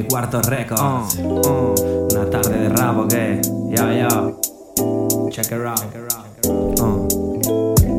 Mi cuarto récord. Una tarde de rap, ¿qué? Yo, yo. Check it out. Uh.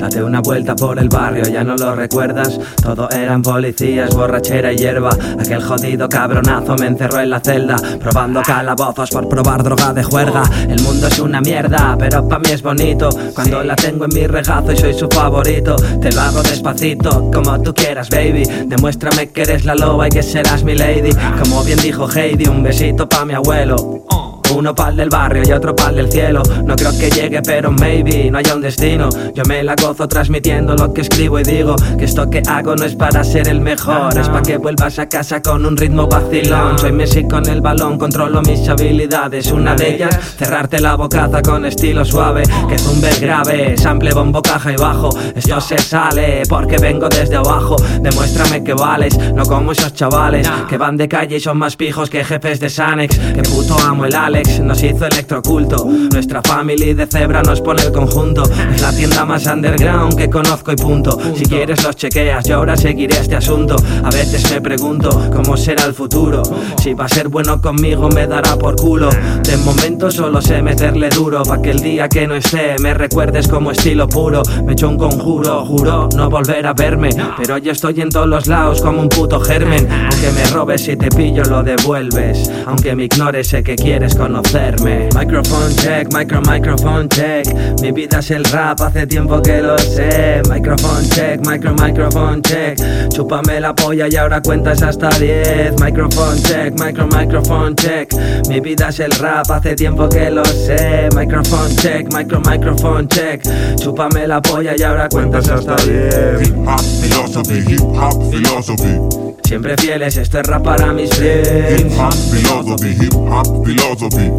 Date una vuelta por el barrio, ya no lo recuerdas. Todo eran policías, borrachera y hierba. Aquel jodido cabronazo me encerró en la celda, probando calabozos por probar droga de juerga. El mundo es una mierda, pero pa' mí es bonito. Cuando la tengo en mi regazo y soy su favorito, te lo hago despacito, como tú quieras, baby. Demuéstrame que eres la loba y que serás mi lady. Como bien dijo Heidi, un besito pa' mi abuelo. Uno pa'l del barrio y otro pa'l del cielo. No creo que llegue, pero maybe no haya un destino. Yo me la gozo transmitiendo lo que escribo y digo que esto que hago no es para ser el mejor, es para que vuelvas a casa con un ritmo vacilón. Soy Messi con el balón, controlo mis habilidades. Una de ellas, cerrarte la bocaza con estilo suave, que zumbe grave, sample, bombo, caja y bajo. Esto se sale porque vengo desde abajo. Demuéstrame que vales, no como esos chavales que van de calle y son más pijos que jefes de Sanex. Que puto amo el Alex, nos hizo electroculto. Nuestra family de cebra nos pone el conjunto. Es la tienda más underground que conozco y punto. Si quieres los chequeas, yo ahora seguiré este asunto. A veces me pregunto cómo será el futuro. Si va a ser bueno conmigo me dará por culo. De momento solo sé meterle duro. Pa' que el día que no esté me recuerdes como estilo puro. Me echo un conjuro, juro no volver a verme. Pero yo estoy en todos los lados como un puto germen. Aunque me robes y te pillo lo devuelves. Aunque me ignores sé que quieres Microphone check, micro, microphone check. Mi vida es el rap, hace tiempo que lo sé. Microphone check, micro, microphone check. Chúpame la polla y ahora cuentas hasta 10. Microphone check, micro, microphone check. Mi vida es el rap, hace tiempo que lo sé. Microphone check, micro, microphone check. Chúpame la polla y ahora cuentas hasta 10. Hip hop philosophy, hip hop philosophy, Siempre fieles, esto es rap para mis hip friends. hop philosophy, hip hop philosophy,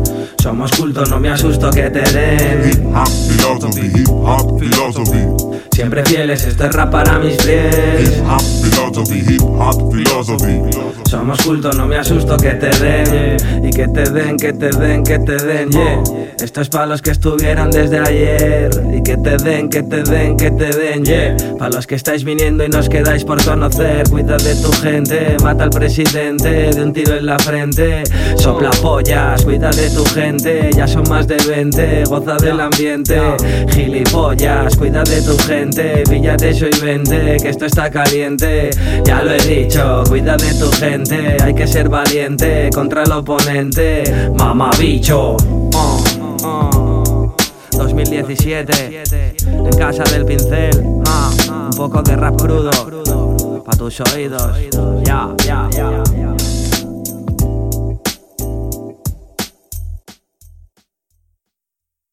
Somos cultos, no me asusto que te den. hip hop philosophy, hip hop philosophy, Siempre fieles, esto es rap para mis friends. hip hop philosophy, hip hop philosophy. Somos cultos, no me asusto que te den. Y que te den, que te den, que te den, yeah. Esto es para los que estuvieron desde ayer. Y que te den, que te den, que te den, yeah. Para los que estáis viniendo y nos quedáis por conocer. Cuida de tu gente, mata al presidente de un tiro en la frente. Sopla pollas, cuida de tu gente. Ya son más de 20, goza del ambiente. Gilipollas, cuida de tu gente. Píllate eso y vente, que esto está caliente. Ya lo he dicho, cuida de tu gente. Hay que ser valiente contra el oponente. Mamabicho. Oh, oh. 2017, en casa del pincel. Un poco de rap crudo. Pa' tus oídos. Ya, ya.